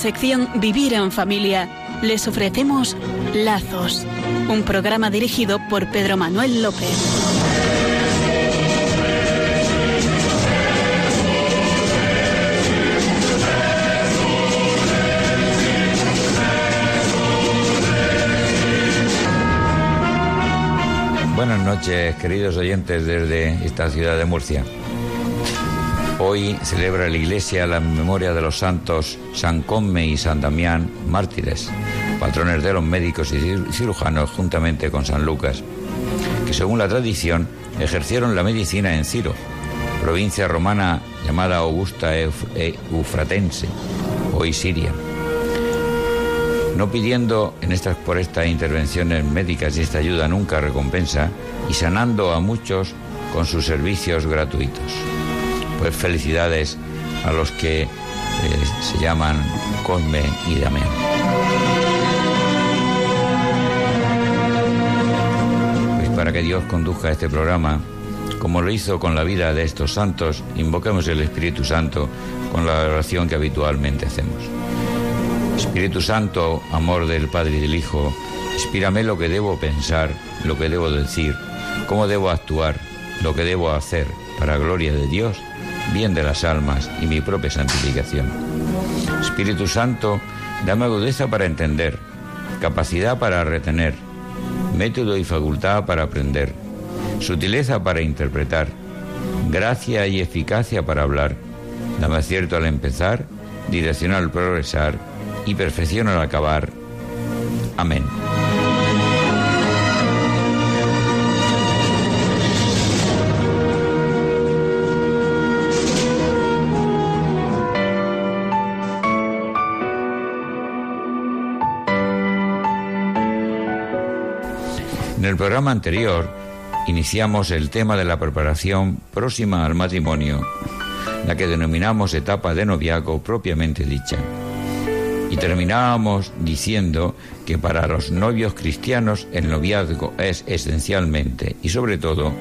sección Vivir en Familia les ofrecemos Lazos, un programa dirigido por Pedro Manuel López. Buenas noches, queridos oyentes desde esta ciudad de Murcia. Hoy celebra la Iglesia la memoria de los santos San Come y San Damián, mártires, patrones de los médicos y cirujanos juntamente con San Lucas, que según la tradición ejercieron la medicina en Ciro, provincia romana llamada Augusta Eufratense, hoy Siria. No pidiendo en estas, por estas intervenciones médicas y esta ayuda nunca recompensa, y sanando a muchos con sus servicios gratuitos pues felicidades a los que eh, se llaman Cosme y Damián. Pues para que Dios conduzca este programa, como lo hizo con la vida de estos santos, invoquemos el Espíritu Santo con la oración que habitualmente hacemos. Espíritu Santo, amor del Padre y del Hijo, inspírame lo que debo pensar, lo que debo decir, cómo debo actuar, lo que debo hacer, para gloria de Dios bien de las almas y mi propia santificación. Espíritu Santo, dame agudeza para entender, capacidad para retener, método y facultad para aprender, sutileza para interpretar, gracia y eficacia para hablar, dame acierto al empezar, dirección al progresar y perfección al acabar. Amén. El programa anterior iniciamos el tema de la preparación próxima al matrimonio, la que denominamos etapa de noviazgo propiamente dicha. Y terminábamos diciendo que para los novios cristianos el noviazgo es esencialmente y sobre todo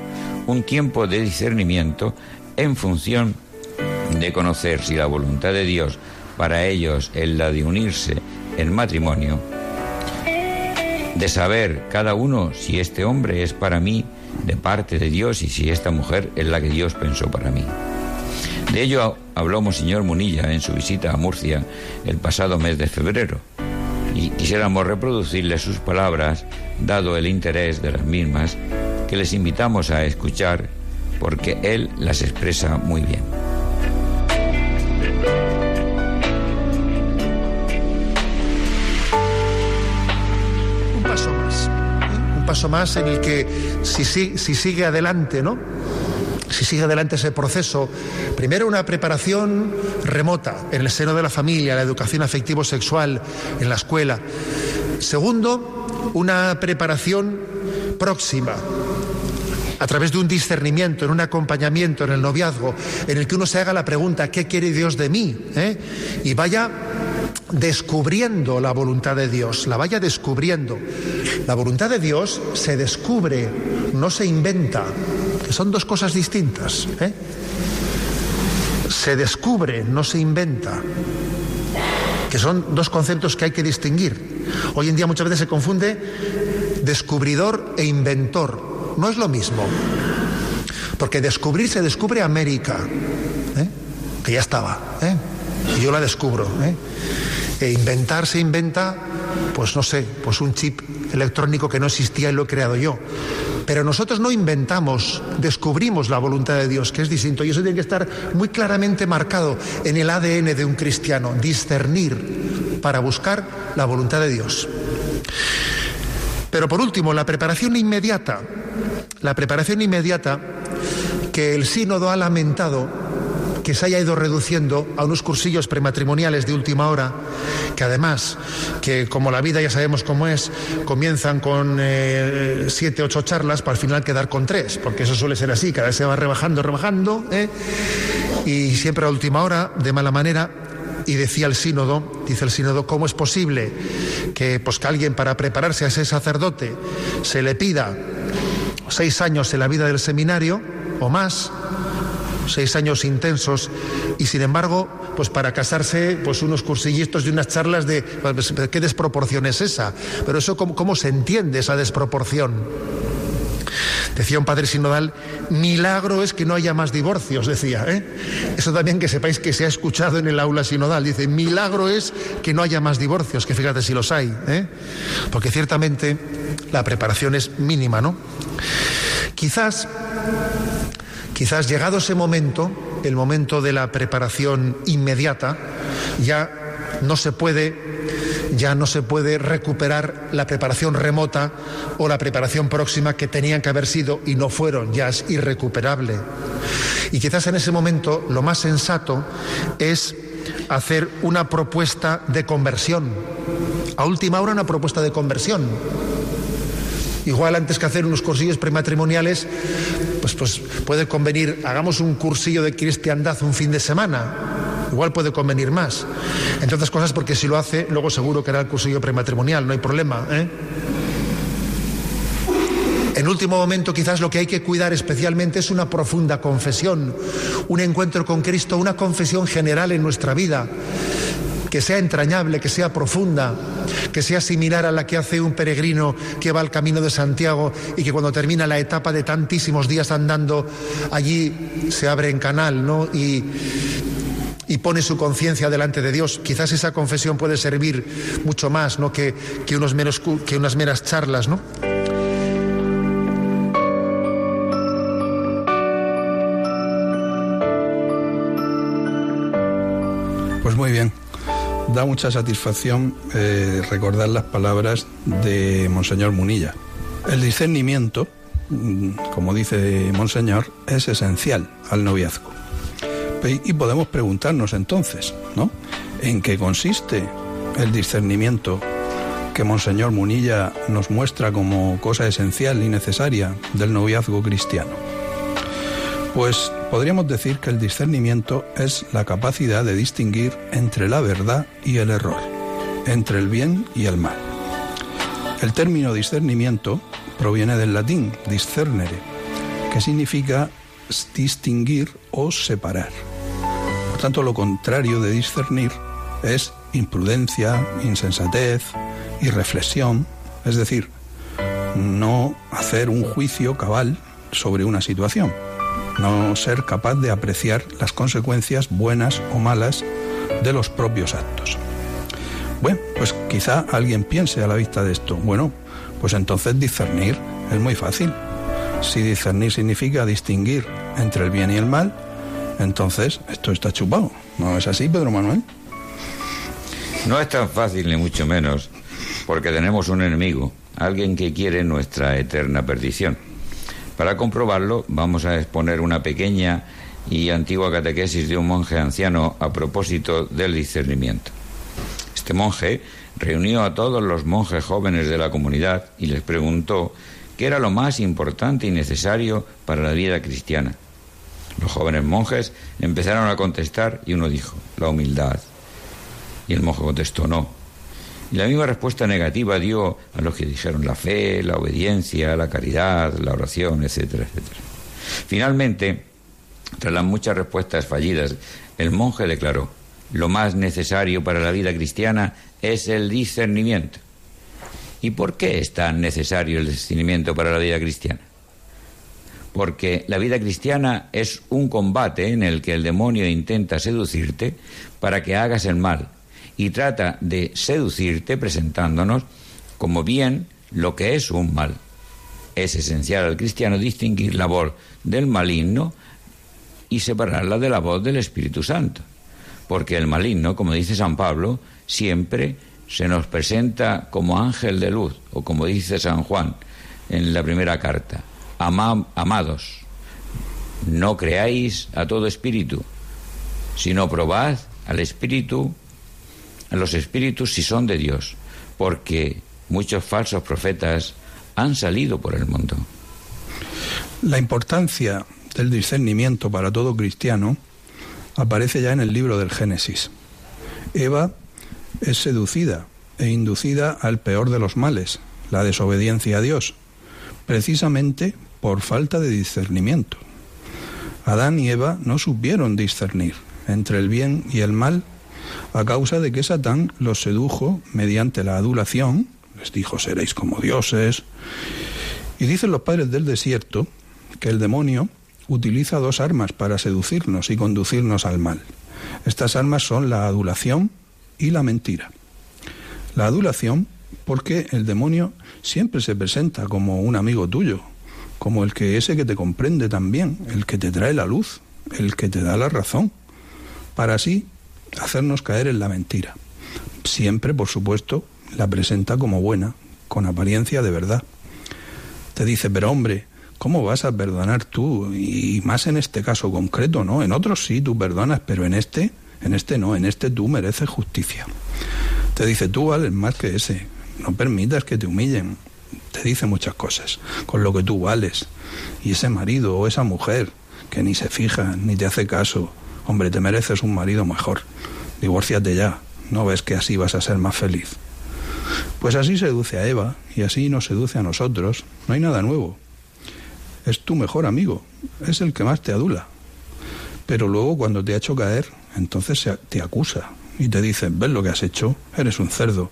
un tiempo de discernimiento en función de conocer si la voluntad de Dios para ellos es la de unirse en matrimonio de saber cada uno si este hombre es para mí de parte de Dios y si esta mujer es la que Dios pensó para mí. De ello habló Monseñor Munilla en su visita a Murcia el pasado mes de febrero y quisiéramos reproducirle sus palabras, dado el interés de las mismas, que les invitamos a escuchar porque él las expresa muy bien. Paso más en el que si, si sigue adelante, ¿no? si sigue adelante ese proceso, primero una preparación remota en el seno de la familia, la educación afectivo-sexual en la escuela. Segundo, una preparación próxima a través de un discernimiento, en un acompañamiento, en el noviazgo, en el que uno se haga la pregunta, ¿qué quiere Dios de mí? ¿Eh? Y vaya descubriendo la voluntad de Dios, la vaya descubriendo. La voluntad de Dios se descubre, no se inventa, que son dos cosas distintas. ¿eh? Se descubre, no se inventa, que son dos conceptos que hay que distinguir. Hoy en día muchas veces se confunde descubridor e inventor. No es lo mismo. Porque descubrir se descubre América, ¿eh? que ya estaba, ¿eh? Y yo la descubro. ¿eh? E inventar se inventa, pues no sé, pues un chip electrónico que no existía y lo he creado yo. Pero nosotros no inventamos, descubrimos la voluntad de Dios, que es distinto. Y eso tiene que estar muy claramente marcado en el ADN de un cristiano, discernir para buscar la voluntad de Dios. Pero por último, la preparación inmediata, la preparación inmediata que el sínodo ha lamentado que se haya ido reduciendo a unos cursillos prematrimoniales de última hora, que además, que como la vida ya sabemos cómo es, comienzan con eh, siete, ocho charlas para al final quedar con tres, porque eso suele ser así, cada vez se va rebajando, rebajando, ¿eh? y siempre a última hora, de mala manera, y decía el sínodo, dice el sínodo, ¿cómo es posible que, pues, que alguien para prepararse a ese sacerdote se le pida seis años en la vida del seminario o más seis años intensos y sin embargo, pues para casarse, pues unos cursillitos y unas charlas de pues, qué desproporción es esa. Pero eso cómo, cómo se entiende esa desproporción. Decía un padre sinodal, milagro es que no haya más divorcios, decía. ¿eh? Eso también que sepáis que se ha escuchado en el aula sinodal. Dice, milagro es que no haya más divorcios, que fíjate si los hay. ¿eh? Porque ciertamente la preparación es mínima, ¿no? Quizás, quizás llegado ese momento, el momento de la preparación inmediata, ya no se puede ya no se puede recuperar la preparación remota o la preparación próxima que tenían que haber sido y no fueron, ya es irrecuperable. Y quizás en ese momento lo más sensato es hacer una propuesta de conversión. A última hora una propuesta de conversión. Igual antes que hacer unos cursillos prematrimoniales, pues, pues puede convenir, hagamos un cursillo de cristiandad un fin de semana igual puede convenir más. Entre otras cosas porque si lo hace, luego seguro que hará el cursillo prematrimonial, no hay problema. ¿eh? En último momento, quizás lo que hay que cuidar especialmente es una profunda confesión, un encuentro con Cristo, una confesión general en nuestra vida, que sea entrañable, que sea profunda, que sea similar a la que hace un peregrino que va al camino de Santiago y que cuando termina la etapa de tantísimos días andando, allí se abre en canal, ¿no? Y pone su conciencia delante de Dios. Quizás esa confesión puede servir mucho más ¿no? que, unos menos, que unas meras charlas. ¿no? Pues muy bien. Da mucha satisfacción eh, recordar las palabras de Monseñor Munilla. El discernimiento, mm, como dice Monseñor, es esencial al noviazgo. Y podemos preguntarnos entonces, ¿no? ¿En qué consiste el discernimiento que Monseñor Munilla nos muestra como cosa esencial y necesaria del noviazgo cristiano? Pues podríamos decir que el discernimiento es la capacidad de distinguir entre la verdad y el error, entre el bien y el mal. El término discernimiento proviene del latín discernere, que significa distinguir o separar. Por tanto, lo contrario de discernir es imprudencia, insensatez, irreflexión, es decir, no hacer un juicio cabal sobre una situación, no ser capaz de apreciar las consecuencias buenas o malas de los propios actos. Bueno, pues quizá alguien piense a la vista de esto, bueno, pues entonces discernir es muy fácil. Si discernir significa distinguir entre el bien y el mal, entonces esto está chupado. ¿No es así, Pedro Manuel? No es tan fácil, ni mucho menos, porque tenemos un enemigo, alguien que quiere nuestra eterna perdición. Para comprobarlo, vamos a exponer una pequeña y antigua catequesis de un monje anciano a propósito del discernimiento. Este monje reunió a todos los monjes jóvenes de la comunidad y les preguntó qué era lo más importante y necesario para la vida cristiana. Los jóvenes monjes empezaron a contestar y uno dijo, la humildad. Y el monje contestó, no. Y la misma respuesta negativa dio a los que dijeron la fe, la obediencia, la caridad, la oración, etcétera, etcétera. Finalmente, tras las muchas respuestas fallidas, el monje declaró, lo más necesario para la vida cristiana es el discernimiento. ¿Y por qué es tan necesario el discernimiento para la vida cristiana? porque la vida cristiana es un combate en el que el demonio intenta seducirte para que hagas el mal y trata de seducirte presentándonos como bien lo que es un mal. Es esencial al cristiano distinguir la voz del maligno y separarla de la voz del Espíritu Santo, porque el maligno, como dice San Pablo, siempre se nos presenta como ángel de luz, o como dice San Juan en la primera carta, amados, no creáis a todo espíritu, sino probad al espíritu, los espíritus si son de Dios, porque muchos falsos profetas han salido por el mundo. La importancia del discernimiento para todo cristiano aparece ya en el libro del Génesis. Eva es seducida e inducida al peor de los males, la desobediencia a Dios, precisamente por falta de discernimiento. Adán y Eva no supieron discernir entre el bien y el mal a causa de que Satán los sedujo mediante la adulación, les dijo seréis como dioses, y dicen los padres del desierto que el demonio utiliza dos armas para seducirnos y conducirnos al mal. Estas armas son la adulación y la mentira. La adulación porque el demonio siempre se presenta como un amigo tuyo, como el que ese que te comprende también, el que te trae la luz, el que te da la razón, para así hacernos caer en la mentira. Siempre, por supuesto, la presenta como buena, con apariencia de verdad. Te dice, pero hombre, ¿cómo vas a perdonar tú? Y más en este caso concreto, ¿no? En otros sí tú perdonas, pero en este, en este no, en este tú mereces justicia. Te dice, tú vales más que ese, no permitas que te humillen. Te dice muchas cosas, con lo que tú vales. Y ese marido o esa mujer que ni se fija, ni te hace caso, hombre, te mereces un marido mejor. Divórciate ya, ¿no ves que así vas a ser más feliz? Pues así seduce a Eva y así nos seduce a nosotros. No hay nada nuevo es tu mejor amigo, es el que más te adula. Pero luego cuando te ha hecho caer, entonces te acusa y te dice, ves lo que has hecho, eres un cerdo,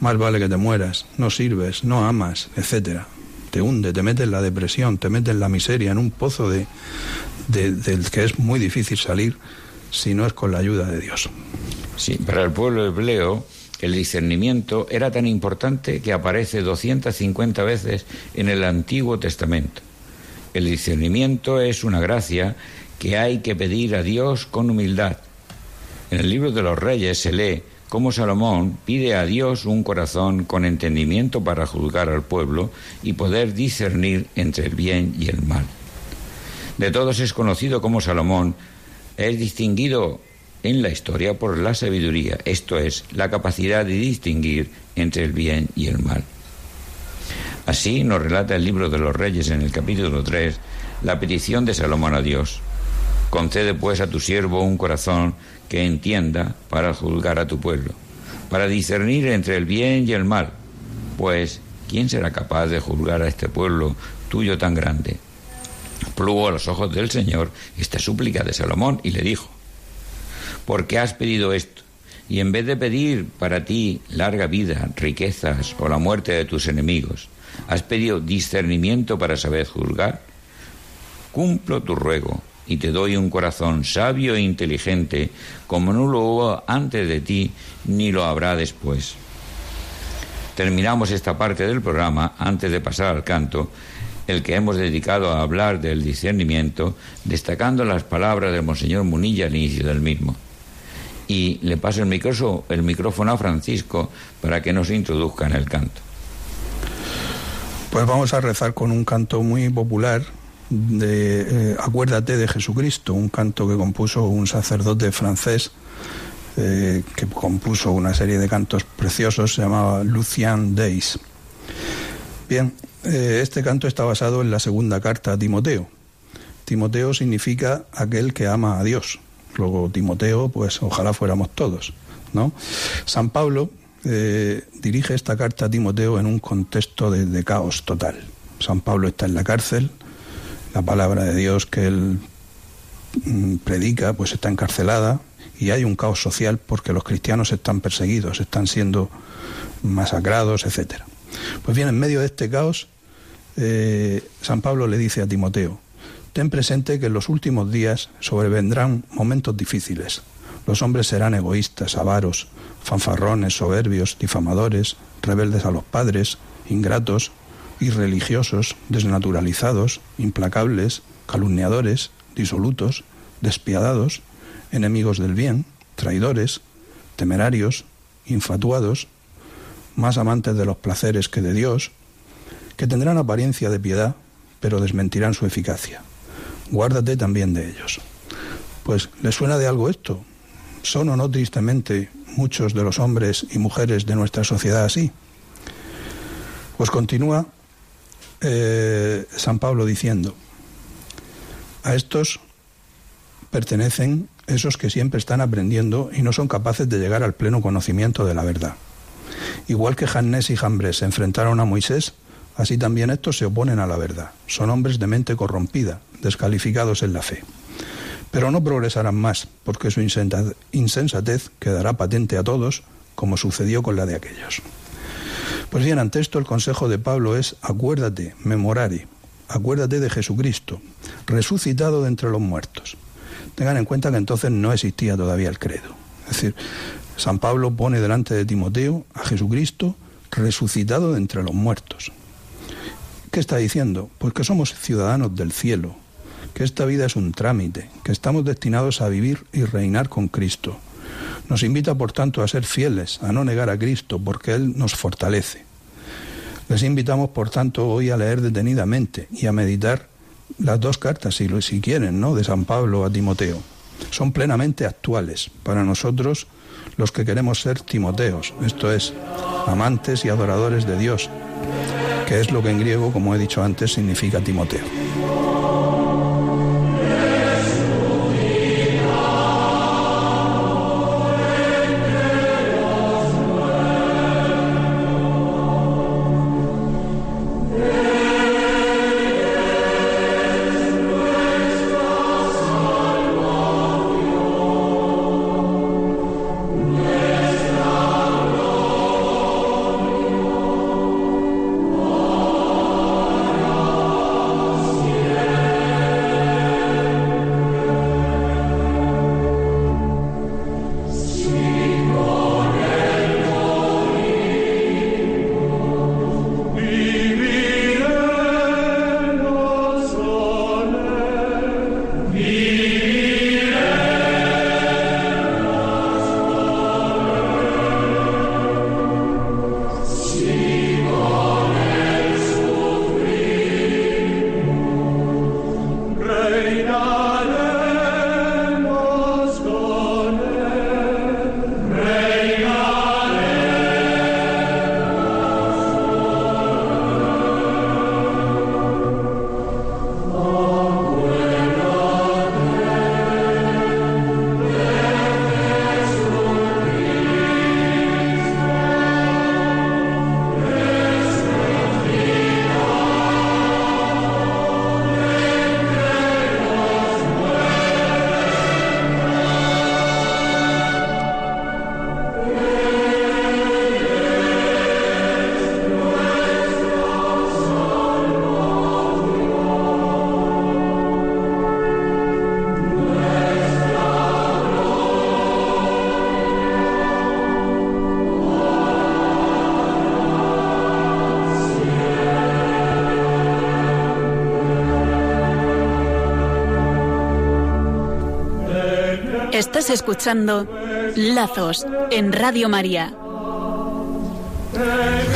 más vale que te mueras, no sirves, no amas, etcétera. Te hunde, te mete en la depresión, te mete en la miseria, en un pozo de, del que es muy difícil salir si no es con la ayuda de Dios. Sí, para el pueblo hebreo el discernimiento era tan importante que aparece 250 veces en el Antiguo Testamento. El discernimiento es una gracia que hay que pedir a Dios con humildad. En el libro de los reyes se lee cómo Salomón pide a Dios un corazón con entendimiento para juzgar al pueblo y poder discernir entre el bien y el mal. De todos es conocido como Salomón es distinguido en la historia por la sabiduría, esto es, la capacidad de distinguir entre el bien y el mal. Así nos relata el libro de los reyes en el capítulo 3 la petición de Salomón a Dios. Concede pues a tu siervo un corazón que entienda para juzgar a tu pueblo, para discernir entre el bien y el mal, pues ¿quién será capaz de juzgar a este pueblo tuyo tan grande? Plugo a los ojos del Señor esta súplica de Salomón y le dijo, ¿por qué has pedido esto? Y en vez de pedir para ti larga vida, riquezas o la muerte de tus enemigos, ¿Has pedido discernimiento para saber juzgar? Cumplo tu ruego y te doy un corazón sabio e inteligente como no lo hubo antes de ti ni lo habrá después. Terminamos esta parte del programa antes de pasar al canto, el que hemos dedicado a hablar del discernimiento, destacando las palabras del Monseñor Munilla al inicio del mismo. Y le paso el micrófono, a Francisco para que nos introduzca en el canto. Pues vamos a rezar con un canto muy popular de eh, Acuérdate de Jesucristo, un canto que compuso un sacerdote francés eh, que compuso una serie de cantos preciosos, se llamaba Lucian Days. Bien, eh, este canto está basado en la segunda carta a Timoteo. Timoteo significa aquel que ama a Dios. Luego Timoteo, pues ojalá fuéramos todos, ¿no? San Pablo eh, dirige esta carta a Timoteo en un contexto de, caos total. San Pablo está en la cárcel, la palabra de Dios que él mm, predica pues está encarcelada y hay un caos social porque los cristianos están perseguidos, están siendo masacrados, etc. Pues bien, en medio de este caos, eh, San Pablo le dice a Timoteo, ten presente que en los últimos días sobrevendrán momentos difíciles. Los hombres serán egoístas, avaros, fanfarrones, soberbios, difamadores, rebeldes a los padres, ingratos, irreligiosos, desnaturalizados, implacables, calumniadores, disolutos, despiadados, enemigos del bien, traidores, temerarios, infatuados, más amantes de los placeres que de Dios, que tendrán apariencia de piedad, pero desmentirán su eficacia. Guárdate también de ellos. Pues, ¿le suena de algo esto? ¿Son o no tristemente muchos de los hombres y mujeres de nuestra sociedad así? Pues continúa eh, San Pablo diciendo, a estos pertenecen esos que siempre están aprendiendo y no son capaces de llegar al pleno conocimiento de la verdad. Igual que Jannes y Jambres se enfrentaron a Moisés, así también estos se oponen a la verdad. Son hombres de mente corrompida, descalificados en la fe. Pero no progresarán más, porque su insensatez quedará patente a todos, como sucedió con la de aquellos. Pues bien, ante esto el consejo de Pablo es acuérdate, memorari, acuérdate de Jesucristo, resucitado de entre los muertos. Tengan en cuenta que entonces no existía todavía el credo. Es decir, San Pablo pone delante de Timoteo a Jesucristo resucitado de entre los muertos. ¿Qué está diciendo? Pues que somos ciudadanos del cielo, que esta vida es un trámite, que estamos destinados a vivir y reinar con Cristo. Nos invita, por tanto, a ser fieles, a no negar a Cristo, porque Él nos fortalece. Les invitamos, por tanto, hoy a leer detenidamente y a meditar las dos cartas, si, si quieren, ¿no? de San Pablo a Timoteo. Son plenamente actuales para nosotros los que queremos ser Timoteos, esto es, amantes y adoradores de Dios, que es lo que en griego, como he dicho antes, significa Timoteo. Estás escuchando Lazos en Radio María.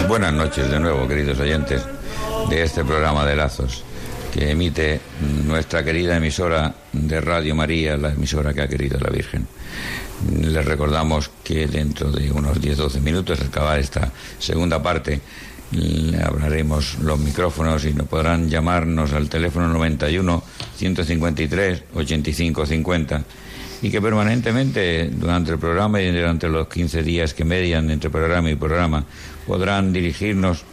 Buenas noches de nuevo, queridos oyentes de este programa de Lazos que emite nuestra querida emisora de Radio María, la emisora que ha querido la Virgen. Les recordamos que dentro de unos 10-12 minutos, al acabar esta segunda parte, le hablaremos los micrófonos y nos podrán llamarnos al teléfono 91 153 85 50 y que permanentemente durante el programa y durante los 15 días que median entre programa y programa podrán dirigirnos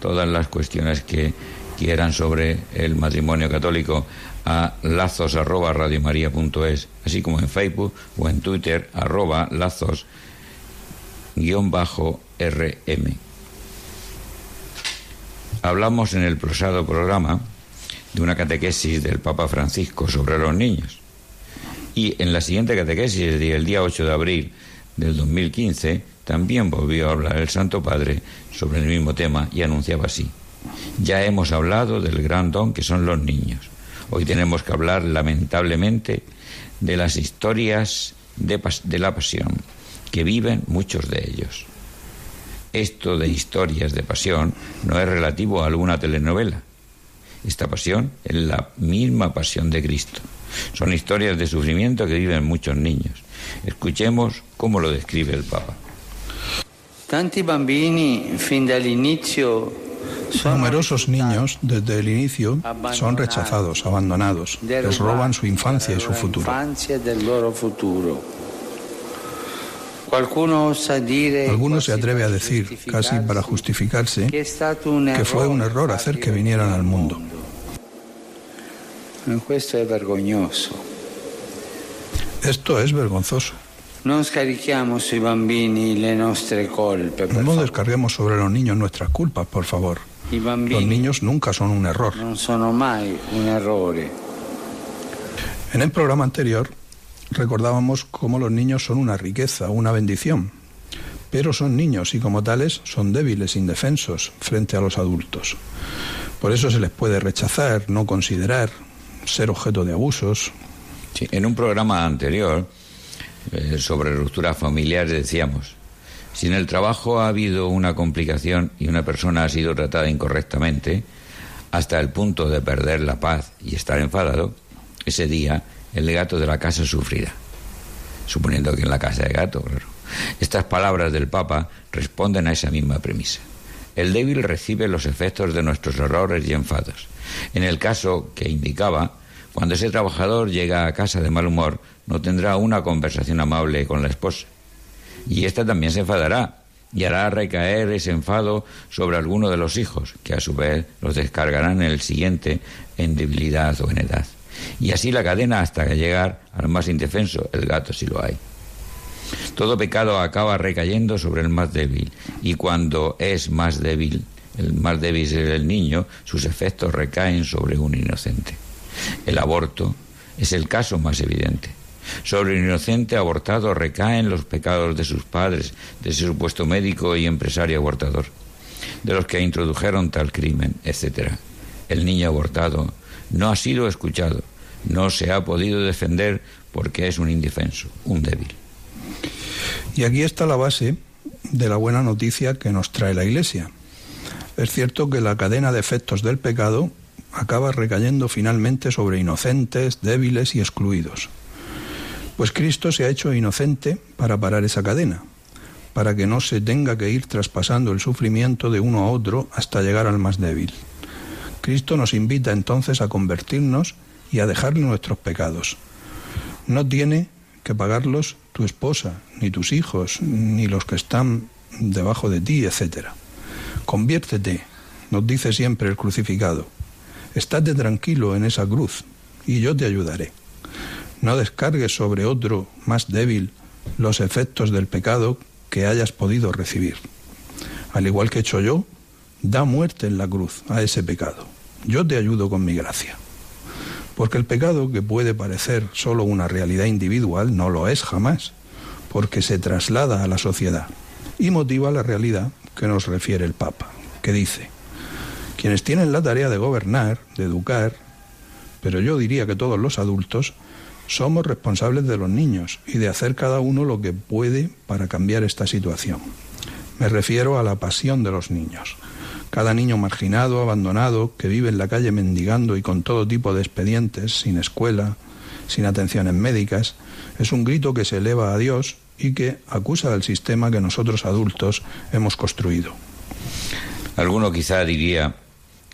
todas las cuestiones que quieran sobre el matrimonio católico a lazos arroba así como en Facebook o en Twitter arroba lazos guion bajo rm. Hablamos en el prosado programa de una catequesis del Papa Francisco sobre los niños. Y en la siguiente catequesis, el día 8 de abril del 2015, también volvió a hablar el Santo Padre sobre el mismo tema y anunciaba así. Ya hemos hablado del gran don que son los niños. Hoy tenemos que hablar, lamentablemente, de las historias de, de la pasión que viven muchos de ellos. Esto de historias de pasión no es relativo a alguna telenovela. Esta pasión es la misma pasión de Cristo. Son historias de sufrimiento que viven muchos niños. Escuchemos cómo lo describe el Papa. Tanti bambini fin dall'inizio Numerosos niños desde el inicio son rechazados, abandonados, les roban su infancia y su futuro. Alguno se atreve a decir, casi para justificarse, que fue un error hacer que vinieran al mundo. Esto es vergognoso. Esto es vergonzoso. Non scarichiamo sui bambini le nostre colpe. per No descarguemos sobre los niños nuestras culpas, por favor. I Los bambini niños nunca son un error. non sono mai un errore. En el programa anterior recordábamos cómo los niños son una riqueza, una bendición, pero son niños y como tales son débiles, indefensos frente a los adultos. Por eso se les puede rechazar, no considerar, ser objeto de abusos. En un programa anterior eh, sobre rupturas familiares decíamos, si en el trabajo ha habido una complicación y una persona ha sido tratada incorrectamente, hasta el punto de perder la paz y estar enfadado, ese día el gato de la casa sufrirá. Suponiendo que en la casa de gato, claro. Estas palabras del Papa responden a esa misma premisa. El débil recibe los efectos de nuestros errores y enfados. En el caso que indicaba, cuando ese trabajador llega a casa de mal humor, no tendrá una conversación amable con la esposa. Y ésta también se enfadará y hará recaer ese enfado sobre alguno de los hijos, que a su vez los descargarán en el siguiente en debilidad o en edad. Y así la cadena hasta llegar al más indefenso, el gato si lo hay. Todo pecado acaba recayendo sobre el más débil y cuando es más débil, el más débil es el niño, sus efectos recaen sobre un inocente. El aborto es el caso más evidente. Sobre el inocente abortado recaen los pecados de sus padres, de ese supuesto médico y empresario abortador, de los que introdujeron tal crimen, etc. El niño abortado no ha sido escuchado, no se ha podido defender porque es un indefenso, un débil. Y aquí está la base de la buena noticia que nos trae la Iglesia. Es cierto que la cadena de efectos del pecado acaba recayendo finalmente sobre inocentes, débiles y excluidos. Pues Cristo se ha hecho inocente para parar esa cadena, para que no se tenga que ir traspasando el sufrimiento de uno a otro hasta llegar al más débil. Cristo nos invita entonces a convertirnos y a dejarle nuestros pecados. No tiene que pagarlos tu esposa, ni tus hijos, ni los que están debajo de ti, etc. Conviértete, nos dice siempre el crucificado. Estate tranquilo en esa cruz y yo te ayudaré. No descargues sobre otro más débil los efectos del pecado que hayas podido recibir. Al igual que he hecho yo, da muerte en la cruz a ese pecado. Yo te ayudo con mi gracia. Porque el pecado, que puede parecer solo una realidad individual, no lo es jamás, porque se traslada a la sociedad y motiva la realidad que nos refiere el Papa, que dice, quienes tienen la tarea de gobernar, de educar, pero yo diría que todos los adultos, somos responsables de los niños y de hacer cada uno lo que puede para cambiar esta situación. Me refiero a la pasión de los niños. Cada niño marginado, abandonado, que vive en la calle mendigando y con todo tipo de expedientes, sin escuela, sin atenciones médicas, es un grito que se eleva a Dios y que acusa al sistema que nosotros adultos hemos construido. Alguno quizá diría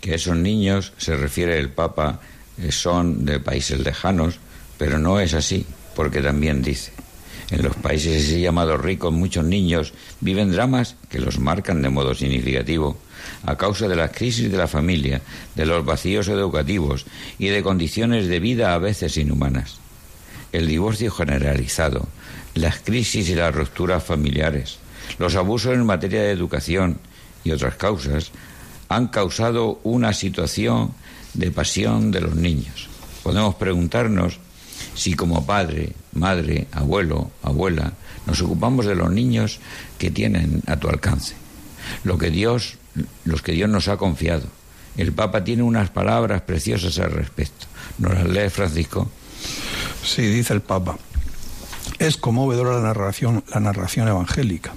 que esos niños, se refiere el Papa, eh, son de países lejanos, pero no es así, porque también dice, en los países así llamados ricos muchos niños viven dramas que los marcan de modo significativo a causa de la crisis de la familia, de los vacíos educativos y de condiciones de vida a veces inhumanas. El divorcio generalizado, las crisis y las rupturas familiares, los abusos en materia de educación y otras causas han causado una situación de pasión de los niños. Podemos preguntarnos si como padre, madre, abuelo, abuela, nos ocupamos de los niños que tienen a tu alcance, lo que Dios, los que Dios nos ha confiado. El Papa tiene unas palabras preciosas al respecto. ¿Nos las lee Francisco? Sí, dice el Papa. Es conmovedora la narración, la narración evangélica.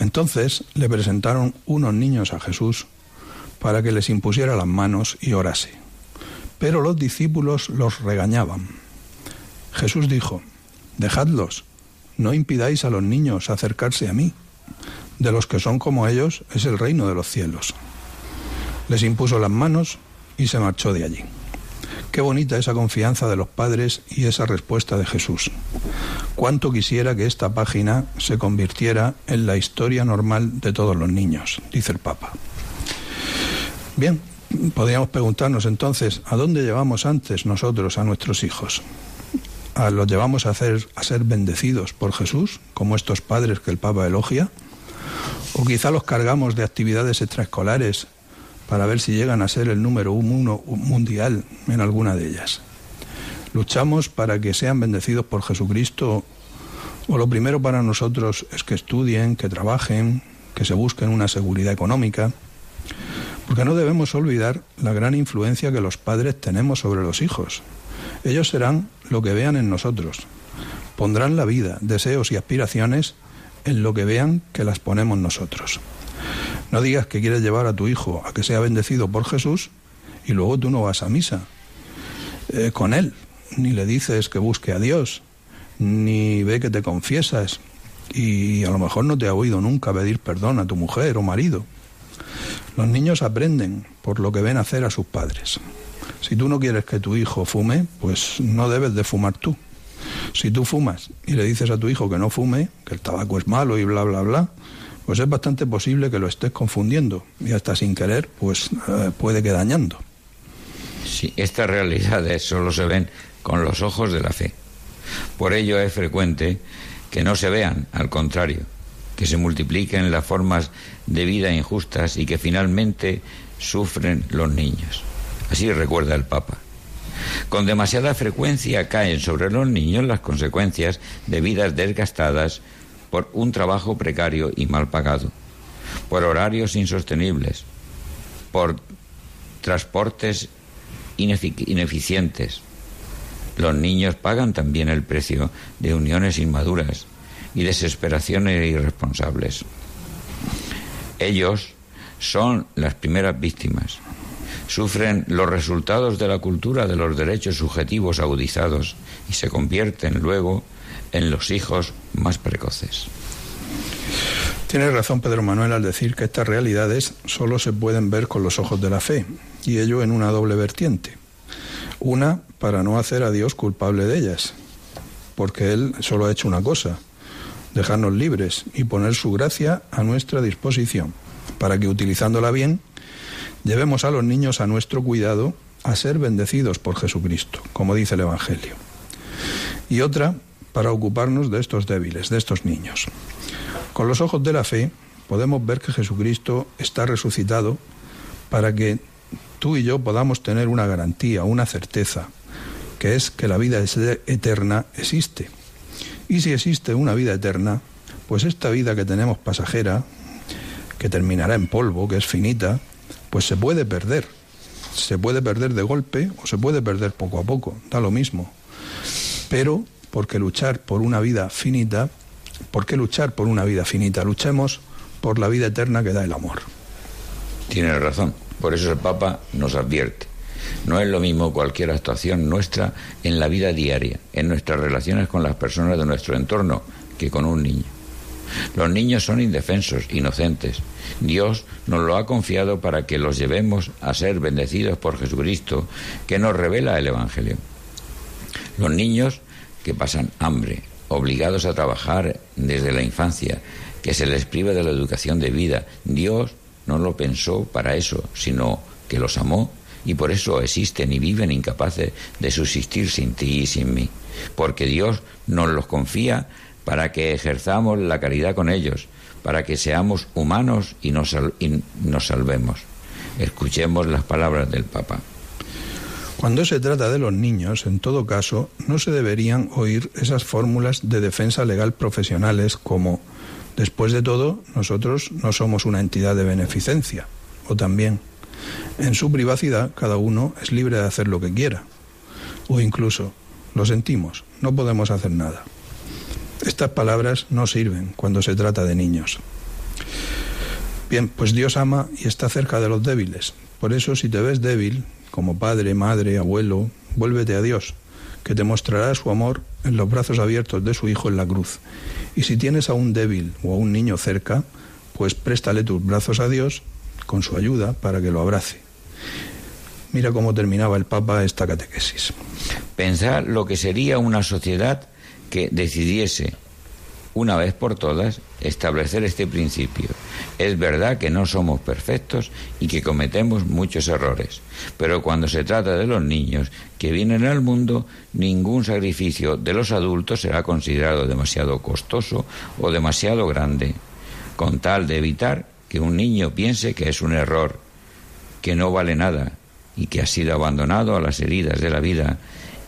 Entonces le presentaron unos niños a Jesús para que les impusiera las manos y orase. Pero los discípulos los regañaban. Jesús dijo, Dejadlos, no impidáis a los niños acercarse a mí. De los que son como ellos es el reino de los cielos. Les impuso las manos y se marchó de allí. Qué bonita esa confianza de los padres y esa respuesta de Jesús. Cuánto quisiera que esta página se convirtiera en la historia normal de todos los niños, dice el Papa. Bien, podríamos preguntarnos entonces, ¿a dónde llevamos antes nosotros a nuestros hijos? los llevamos a, hacer, a ser bendecidos por Jesús, como estos padres que el Papa elogia, o quizá los cargamos de actividades extraescolares para ver si llegan a ser el número uno mundial en alguna de ellas. Luchamos para que sean bendecidos por Jesucristo o lo primero para nosotros es que estudien, que trabajen, que se busquen una seguridad económica, porque no debemos olvidar la gran influencia que los padres tenemos sobre los hijos. Ellos serán lo que vean en nosotros. Pondrán la vida, deseos y aspiraciones en lo que vean que las ponemos nosotros. No digas que quieres llevar a tu hijo a que sea bendecido por Jesús y luego tú no vas a misa eh, con él, ni le dices que busque a Dios, ni ve que te confiesas y a lo mejor no te ha oído nunca pedir perdón a tu mujer o marido. Los niños aprenden por lo que ven hacer a sus padres. Si tú no quieres que tu hijo fume, pues no debes de fumar tú. Si tú fumas y le dices a tu hijo que no fume, que el tabaco es malo y bla, bla, bla, pues es bastante posible que lo estés confundiendo y hasta sin querer, pues eh, puede que dañando. Sí, estas realidades solo se ven con los ojos de la fe. Por ello es frecuente que no se vean, al contrario, que se multipliquen las formas de vida injustas y que finalmente sufren los niños. Así recuerda el Papa. Con demasiada frecuencia caen sobre los niños las consecuencias de vidas desgastadas por un trabajo precario y mal pagado, por horarios insostenibles, por transportes ineficientes. Los niños pagan también el precio de uniones inmaduras y desesperaciones irresponsables. Ellos son las primeras víctimas sufren los resultados de la cultura de los derechos subjetivos agudizados y se convierten luego en los hijos más precoces. Tiene razón Pedro Manuel al decir que estas realidades solo se pueden ver con los ojos de la fe, y ello en una doble vertiente. Una, para no hacer a Dios culpable de ellas, porque Él solo ha hecho una cosa, dejarnos libres y poner su gracia a nuestra disposición, para que utilizándola bien llevemos a los niños a nuestro cuidado a ser bendecidos por Jesucristo, como dice el Evangelio. Y otra, para ocuparnos de estos débiles, de estos niños. Con los ojos de la fe podemos ver que Jesucristo está resucitado para que tú y yo podamos tener una garantía, una certeza, que es que la vida eterna existe. Y si existe una vida eterna, pues esta vida que tenemos pasajera, que terminará en polvo, que es finita, pues se puede perder. Se puede perder de golpe o se puede perder poco a poco, da lo mismo. Pero, porque luchar por una vida finita? ¿Por qué luchar por una vida finita? Luchemos por la vida eterna que da el amor. Tiene razón. Por eso el Papa nos advierte. No es lo mismo cualquier actuación nuestra en la vida diaria, en nuestras relaciones con las personas de nuestro entorno, que con un niño. Los niños son indefensos, inocentes. Dios nos lo ha confiado para que los llevemos a ser bendecidos por Jesucristo, que nos revela el Evangelio. Los niños que pasan hambre, obligados a trabajar desde la infancia, que se les priva de la educación de vida, Dios no lo pensó para eso, sino que los amó y por eso existen y viven incapaces de subsistir sin ti y sin mí, porque Dios nos los confía para que ejerzamos la caridad con ellos, para que seamos humanos y nos, nos salvemos. Escuchemos las palabras del Papa. Cuando se trata de los niños, en todo caso, no se deberían oír esas fórmulas de defensa legal profesionales como, después de todo, nosotros no somos una entidad de beneficencia, o también, en su privacidad cada uno es libre de hacer lo que quiera, o incluso, lo sentimos, no podemos hacer nada. Estas palabras no sirven cuando se trata de niños. Bien, pues Dios ama y está cerca de los débiles. Por eso si te ves débil, como padre, madre, abuelo, vuélvete a Dios, que te mostrará su amor en los brazos abiertos de su Hijo en la cruz. Y si tienes a un débil o a un niño cerca, pues préstale tus brazos a Dios con su ayuda para que lo abrace. Mira cómo terminaba el Papa esta catequesis. Pensar lo que sería una sociedad que decidiese una vez por todas, establecer este principio. Es verdad que no somos perfectos y que cometemos muchos errores, pero cuando se trata de los niños que vienen al mundo, ningún sacrificio de los adultos será considerado demasiado costoso o demasiado grande, con tal de evitar que un niño piense que es un error, que no vale nada y que ha sido abandonado a las heridas de la vida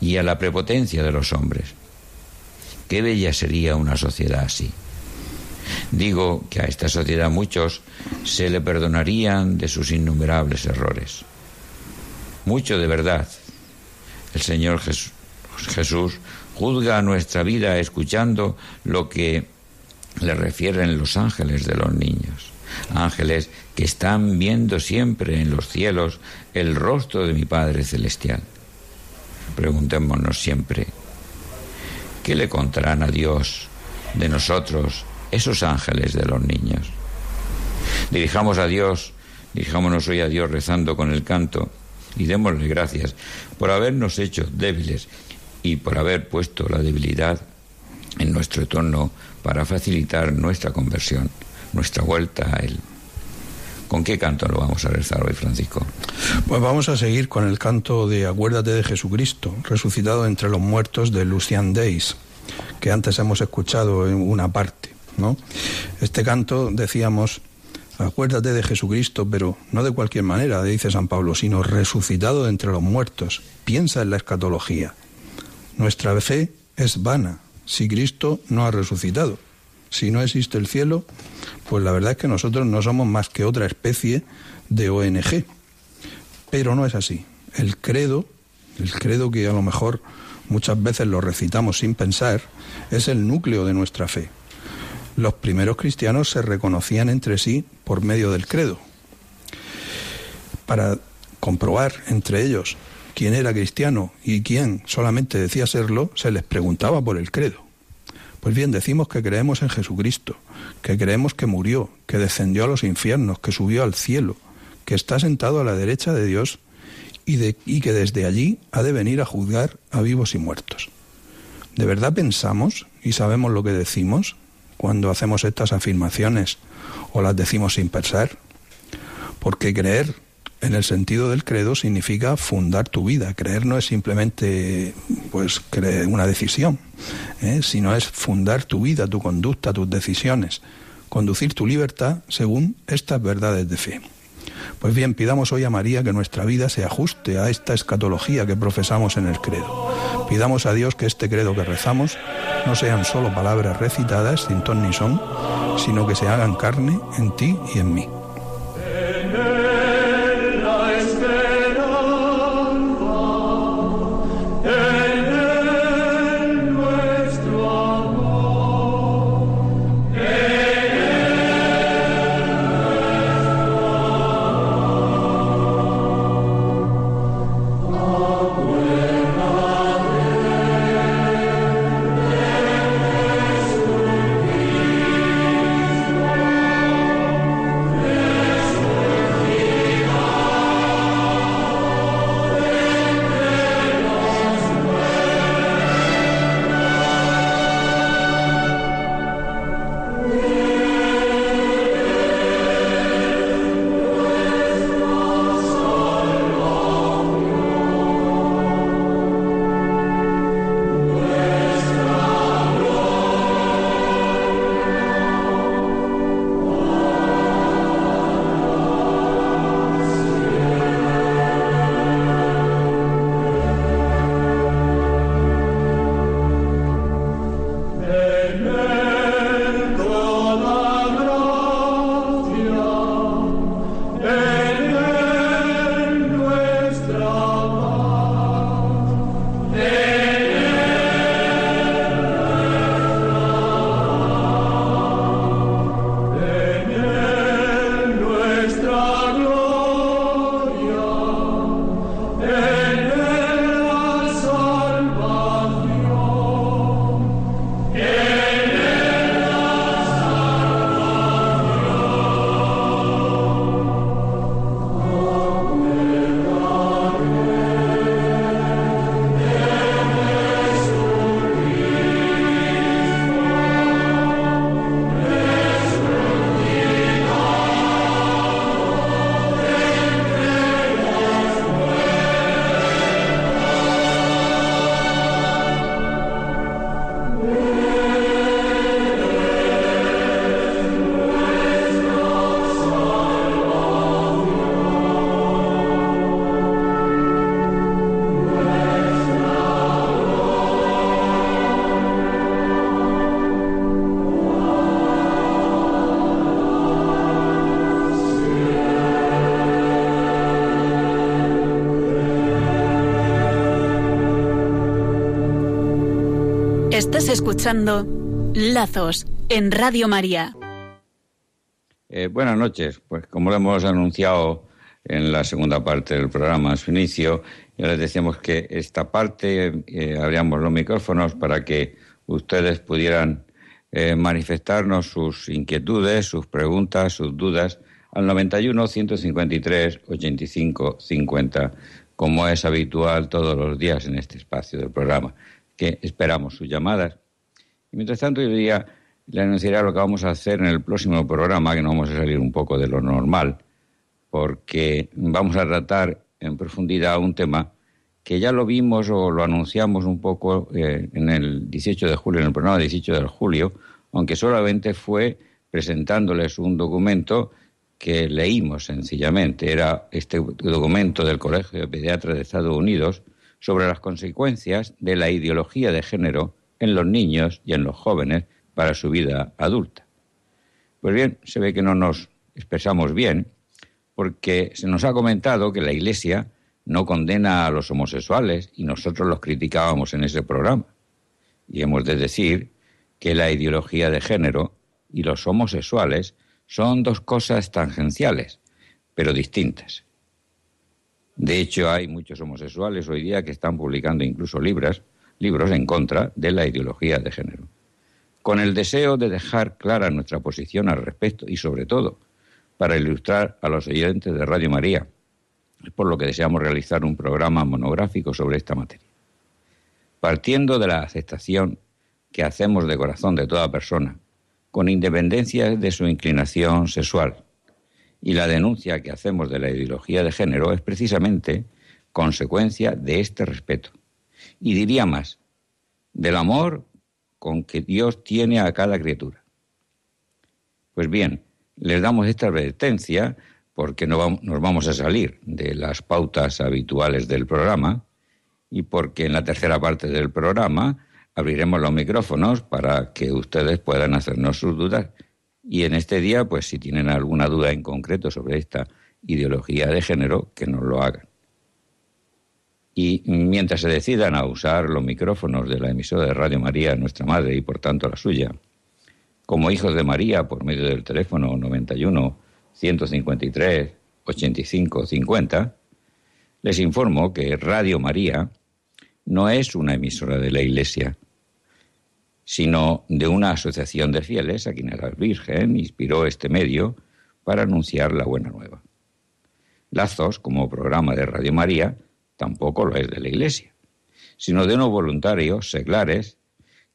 y a la prepotencia de los hombres. Qué bella sería una sociedad así. Digo que a esta sociedad muchos se le perdonarían de sus innumerables errores. Mucho de verdad. El Señor Jesús juzga nuestra vida escuchando lo que le refieren los ángeles de los niños. Ángeles que están viendo siempre en los cielos el rostro de mi Padre Celestial. Preguntémonos siempre, ¿Qué le contarán a Dios de nosotros esos ángeles de los niños? Dirijamos a Dios, dirijámonos hoy a Dios rezando con el canto y démosle gracias por habernos hecho débiles y por haber puesto la debilidad en nuestro entorno para facilitar nuestra conversión, nuestra vuelta a Él. ¿Con qué canto lo vamos a rezar hoy, Francisco? Pues vamos a seguir con el canto de Acuérdate de Jesucristo, resucitado entre los muertos de Lucian Days, que antes hemos escuchado en una parte. ¿no? Este canto, decíamos, acuérdate de Jesucristo, pero no de cualquier manera, dice San Pablo, sino resucitado entre los muertos. Piensa en la escatología. Nuestra fe es vana si Cristo no ha resucitado. Si no existe el cielo, pues la verdad es que nosotros no somos más que otra especie de ONG. Pero no es así. El credo, el credo que a lo mejor muchas veces lo recitamos sin pensar, es el núcleo de nuestra fe. Los primeros cristianos se reconocían entre sí por medio del credo. Para comprobar entre ellos quién era cristiano y quién solamente decía serlo, se les preguntaba por el credo. Pues bien, decimos que creemos en Jesucristo, que creemos que murió, que descendió a los infiernos, que subió al cielo, que está sentado a la derecha de Dios y, y que desde allí ha de venir a juzgar a vivos y muertos. ¿De verdad pensamos y sabemos lo que decimos cuando hacemos estas afirmaciones o las decimos sin pensar? Porque creer en el sentido del credo significa fundar tu vida. Creer no es simplemente pues una decisión, ¿eh? sino es fundar tu vida, tu conducta, tus decisiones, conducir tu libertad según estas verdades de fe. Pues bien, pidamos hoy a María que nuestra vida se ajuste a esta escatología que profesamos en el credo. Pidamos a Dios que este credo que rezamos no sean solo palabras recitadas sin ton ni son, sino que se hagan carne en ti y en mí. Escuchando Lazos en Radio María. Eh, buenas noches. Pues como lo hemos anunciado en la segunda parte del programa a su inicio, ya les decíamos que esta parte eh, abríamos los micrófonos para que ustedes pudieran eh, manifestarnos sus inquietudes, sus preguntas, sus dudas al 91 153 85 50, como es habitual todos los días en este espacio del programa, que esperamos sus llamadas. Y mientras tanto, yo diría, le anunciaré lo que vamos a hacer en el próximo programa, que no vamos a salir un poco de lo normal, porque vamos a tratar en profundidad un tema que ya lo vimos o lo anunciamos un poco eh, en el 18 de julio, en el programa 18 de julio, aunque solamente fue presentándoles un documento que leímos sencillamente. Era este documento del Colegio de Pediatras de Estados Unidos sobre las consecuencias de la ideología de género en los niños y en los jóvenes para su vida adulta. Pues bien, se ve que no nos expresamos bien porque se nos ha comentado que la Iglesia no condena a los homosexuales y nosotros los criticábamos en ese programa. Y hemos de decir que la ideología de género y los homosexuales son dos cosas tangenciales, pero distintas. De hecho, hay muchos homosexuales hoy día que están publicando incluso libros, libros en contra de la ideología de género. Con el deseo de dejar clara nuestra posición al respecto y, sobre todo, para ilustrar a los oyentes de Radio María es por lo que deseamos realizar un programa monográfico sobre esta materia. Partiendo de la aceptación que hacemos de corazón de toda persona, con independencia de su inclinación sexual, y la denuncia que hacemos de la ideología de género es precisamente consecuencia de este respeto. Y diría más, del amor con que Dios tiene a cada criatura. Pues bien, les damos esta advertencia porque no nos vamos a salir de las pautas habituales del programa y porque en la tercera parte del programa abriremos los micrófonos para que ustedes puedan hacernos sus dudas. Y en este día, pues si tienen alguna duda en concreto sobre esta ideología de género, que nos lo hagan. Y mientras se decidan a usar los micrófonos de la emisora de Radio María, nuestra madre y por tanto la suya, como hijos de María por medio del teléfono 91 153 85 50, les informo que Radio María no es una emisora de la Iglesia, sino de una asociación de fieles a quienes la Virgen inspiró este medio para anunciar la buena nueva. Lazos, como programa de Radio María, tampoco lo es de la Iglesia, sino de unos voluntarios seglares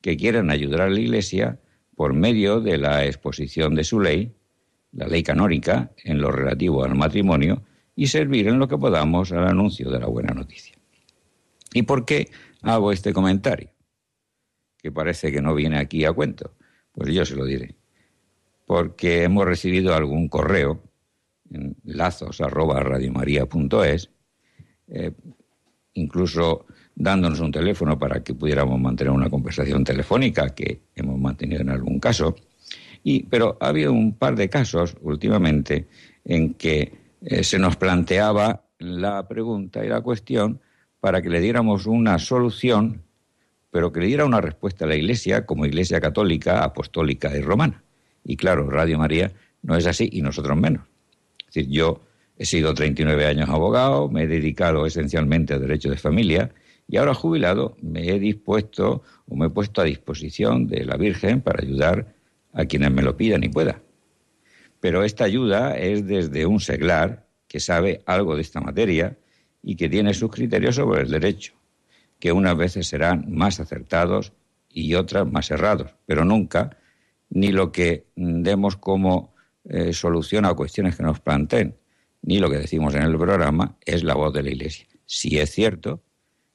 que quieren ayudar a la Iglesia por medio de la exposición de su ley la ley canónica en lo relativo al matrimonio y servir en lo que podamos al anuncio de la buena noticia. ¿Y por qué hago este comentario? Que parece que no viene aquí a cuento. Pues yo se lo diré. Porque hemos recibido algún correo en lazos incluso dándonos un teléfono para que pudiéramos mantener una conversación telefónica que hemos mantenido en algún caso, pero ha habido un par de casos últimamente en que eh, se nos planteaba la pregunta y la cuestión para que le diéramos una solución, pero que le diera una respuesta a la Iglesia como Iglesia católica, apostólica y romana. Y claro, Radio María no es así y nosotros menos. Es decir, yo he sido 39 años abogado, me he dedicado esencialmente a derecho de familia y ahora jubilado me he dispuesto o me he puesto a disposición de la Virgen para ayudar a quienes me lo pidan y pueda. Pero esta ayuda es desde un seglar que sabe algo de esta materia y que tiene sus criterios sobre el derecho, que unas veces serán más acertados y otras más errados, pero nunca ni lo que demos como eh, solución a cuestiones que nos planteen, ni lo que decimos en el programa es la voz de la Iglesia. Si es cierto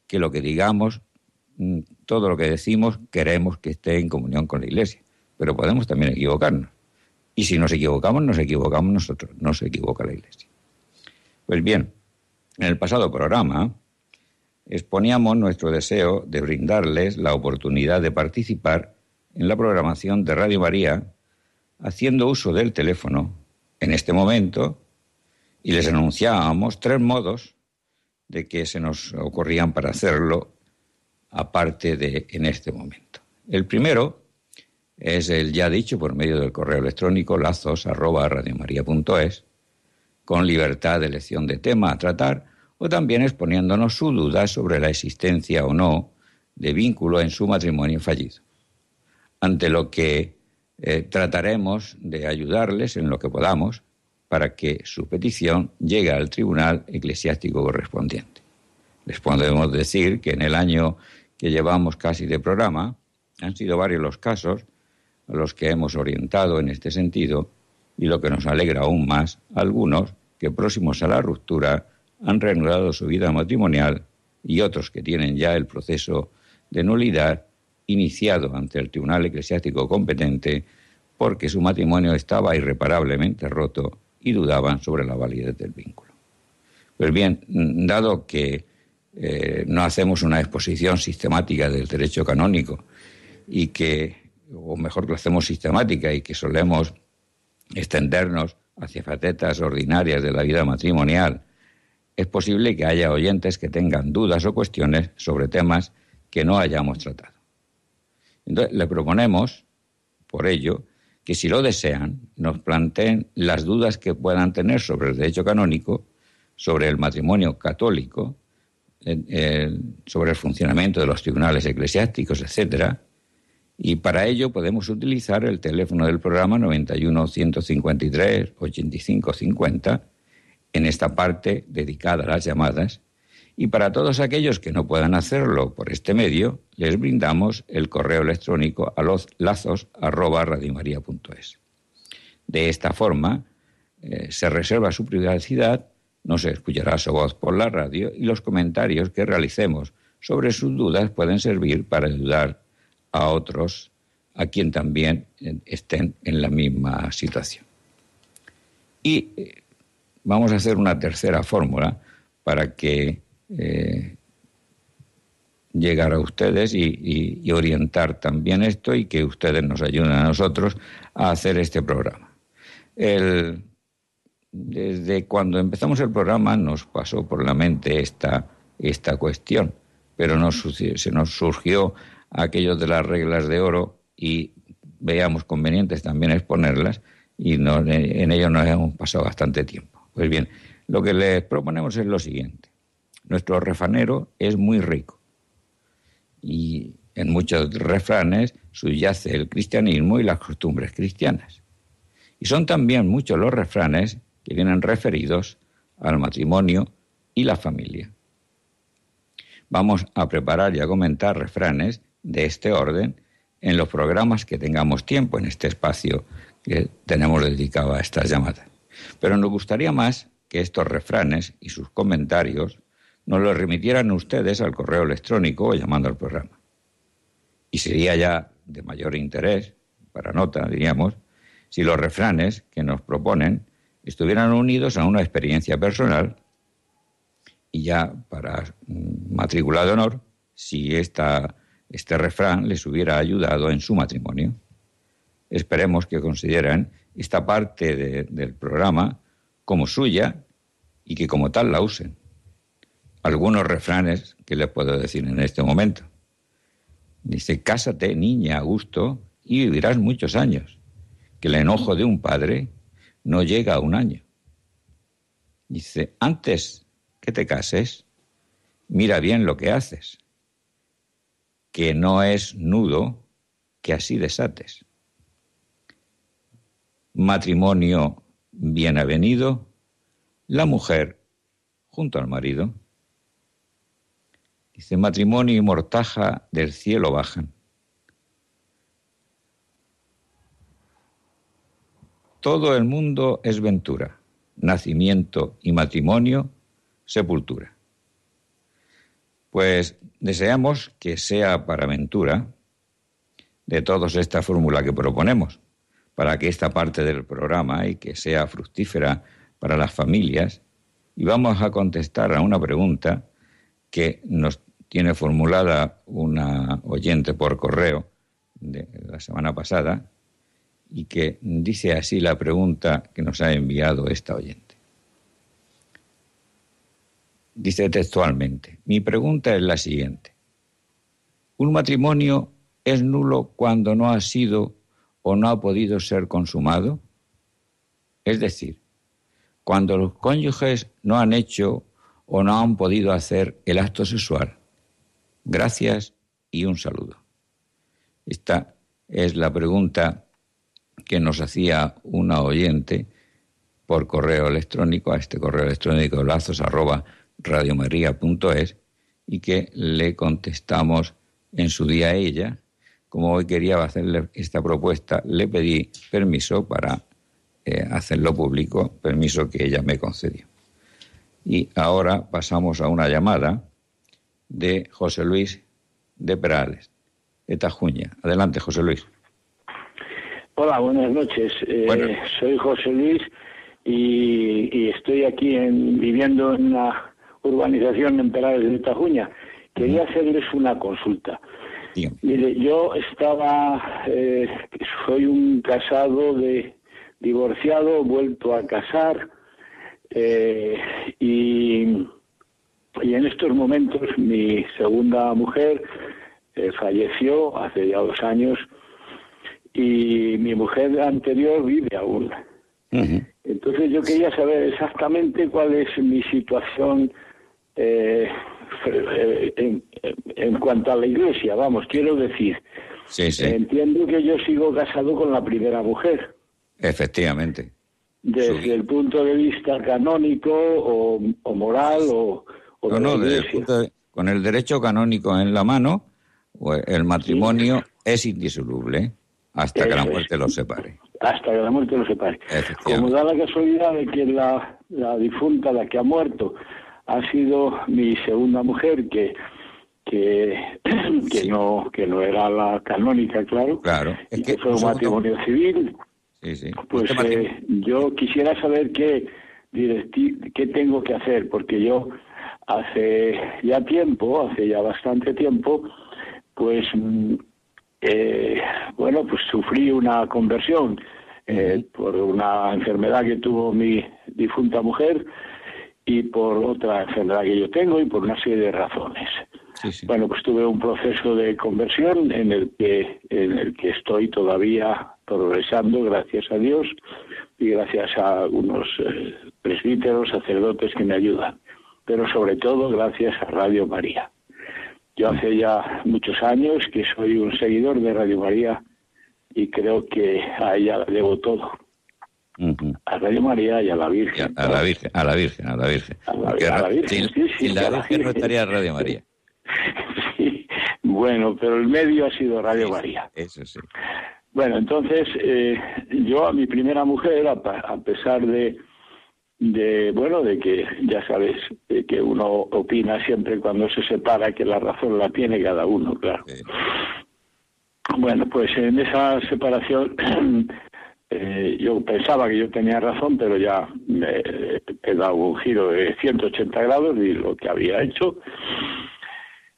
que lo que digamos, mm, todo lo que decimos, queremos que esté en comunión con la Iglesia pero podemos también equivocarnos. Y si nos equivocamos, nos equivocamos nosotros, no se equivoca la Iglesia. Pues bien, en el pasado programa exponíamos nuestro deseo de brindarles la oportunidad de participar en la programación de Radio María haciendo uso del teléfono en este momento y les anunciábamos tres modos de que se nos ocurrían para hacerlo aparte de en este momento. El primero es el ya dicho por medio del correo electrónico lazos arroba con libertad de elección de tema a tratar o también exponiéndonos su duda sobre la existencia o no de vínculo en su matrimonio fallido, ante lo que eh, trataremos de ayudarles en lo que podamos para que su petición llegue al tribunal eclesiástico correspondiente. Les podemos decir que en el año que llevamos casi de programa han sido varios los casos a los que hemos orientado en este sentido y lo que nos alegra aún más, algunos que próximos a la ruptura han reanudado su vida matrimonial y otros que tienen ya el proceso de nulidad iniciado ante el Tribunal Eclesiástico competente porque su matrimonio estaba irreparablemente roto y dudaban sobre la validez del vínculo. Pues bien, dado que eh, no hacemos una exposición sistemática del derecho canónico y que, o mejor que lo hacemos sistemática y que solemos extendernos hacia facetas ordinarias de la vida matrimonial, es posible que haya oyentes que tengan dudas o cuestiones sobre temas que no hayamos tratado. Entonces, le proponemos, por ello, que si lo desean, nos planteen las dudas que puedan tener sobre el derecho canónico, sobre el matrimonio católico, sobre el funcionamiento de los tribunales eclesiásticos, etcétera, y para ello podemos utilizar el teléfono del programa 91 153 85 50 en esta parte dedicada a las llamadas. Y para todos aquellos que no puedan hacerlo por este medio, les brindamos el correo electrónico a los lazos De esta forma, eh, se reserva su privacidad, no se escuchará su voz por la radio y los comentarios que realicemos sobre sus dudas pueden servir para ayudar a otros a quien también eh, estén en la misma situación. Y eh, vamos a hacer una tercera fórmula para que eh, llegar a ustedes y, orientar también esto y que ustedes nos ayuden a nosotros a hacer este programa. desde cuando empezamos el programa nos pasó por la mente esta, esta cuestión, pero se nos surgió aquello de las reglas de oro y veamos convenientes también exponerlas y en ello nos hemos pasado bastante tiempo. Pues bien, lo que les proponemos es lo siguiente. Nuestro refranero es muy rico y en muchos refranes subyace el cristianismo y las costumbres cristianas. Y son también muchos los refranes que vienen referidos al matrimonio y la familia. Vamos a preparar y a comentar refranes de este orden en los programas que tengamos tiempo en este espacio que tenemos dedicado a estas llamadas. Pero nos gustaría más que estos refranes y sus comentarios nos los remitieran ustedes al correo electrónico o llamando al programa. Y sería ya de mayor interés, para nota, diríamos, si los refranes que nos proponen estuvieran unidos a una experiencia personal y ya para matrícula de honor, si esta, este refrán les hubiera ayudado en su matrimonio. Esperemos que consideren esta parte del programa como suya y que como tal la usen. Algunos refranes que les puedo decir en este momento. Dice, cásate, niña, a gusto, y vivirás muchos años, que el enojo de un padre no llega a un año. Dice, antes que te cases, mira bien lo que haces, que no es nudo que así desates matrimonio bien avenido, la mujer junto al marido. Dice, matrimonio y mortaja del cielo bajan. Todo el mundo es ventura, nacimiento y matrimonio, sepultura. Pues deseamos que sea para ventura de todos esta fórmula que proponemos para que esta parte del programa y que sea fructífera para las familias. Y vamos a contestar a una pregunta que nos tiene formulada una oyente por correo de la semana pasada y que dice así la pregunta que nos ha enviado esta oyente. Dice textualmente, mi pregunta es la siguiente. Un matrimonio es nulo cuando no ha sido o no ha podido ser consumado? Es decir, cuando los cónyuges no han hecho o no han podido hacer el acto sexual. Gracias y un saludo. Esta es la pregunta que nos hacía una oyente por correo electrónico a este correo electrónico lazos arroba radiomaria.es y que le contestamos en su día a ella. Como hoy quería hacerle esta propuesta, le pedí permiso para eh, hacerlo público, permiso que ella me concedió. Y ahora pasamos a una llamada de José Luis de Perales, de Tajuña. Adelante, José Luis. Hola, buenas noches. Eh, soy José Luis y, estoy aquí en, viviendo en una urbanización en Perales de Tajuña. Quería hacerles una consulta. Mire, yo estaba, eh, soy un casado de divorciado, vuelto a casar eh, y, y, en estos momentos mi segunda mujer eh, falleció hace ya dos años y mi mujer anterior vive aún. Entonces yo quería saber exactamente cuál es mi situación eh, en, en, cuanto a la iglesia, vamos, quiero decir, entiendo que yo sigo casado con la primera mujer. Efectivamente. Desde el punto de vista canónico o, moral o... no, no, con el derecho canónico en la mano, el matrimonio es indisoluble hasta que la muerte los separe. Hasta que la muerte los separe. Como da la casualidad de que la, la difunta, la que ha muerto, ha sido mi segunda mujer, que que, que no que no era la canónica, claro, claro. y que, fue un matrimonio civil. Pues eh, yo quisiera saber qué, qué tengo que hacer, porque yo hace ya tiempo, hace ya bastante tiempo, pues mm, eh, bueno, pues sufrí una conversión eh, por una enfermedad que tuvo mi difunta mujer y por otra enfermedad que yo tengo y por una serie de razones. Bueno, pues tuve un proceso de conversión en el que en el que estoy todavía progresando, gracias a Dios y gracias a unos eh, presbíteros, sacerdotes que me ayudan, pero sobre todo gracias a Radio María. Yo hace ya muchos años que soy un seguidor de Radio María y creo que a ella la debo todo. A Radio María y a la Virgen. A la Virgen, a la Virgen, a la Virgen. A la, Virgen, sí, sí, la Virgen no estaría Radio María. sí, bueno, pero el medio ha sido Radio María. Eso sí. Bueno, entonces eh, yo a mi primera mujer, a, pesar de, de, bueno, de que ya sabes que uno opina siempre cuando se separa que la razón la tiene cada uno, claro. Bueno, pues en esa separación eh, yo pensaba que yo tenía razón, pero ya me he dado un giro de 180 grados y lo que había hecho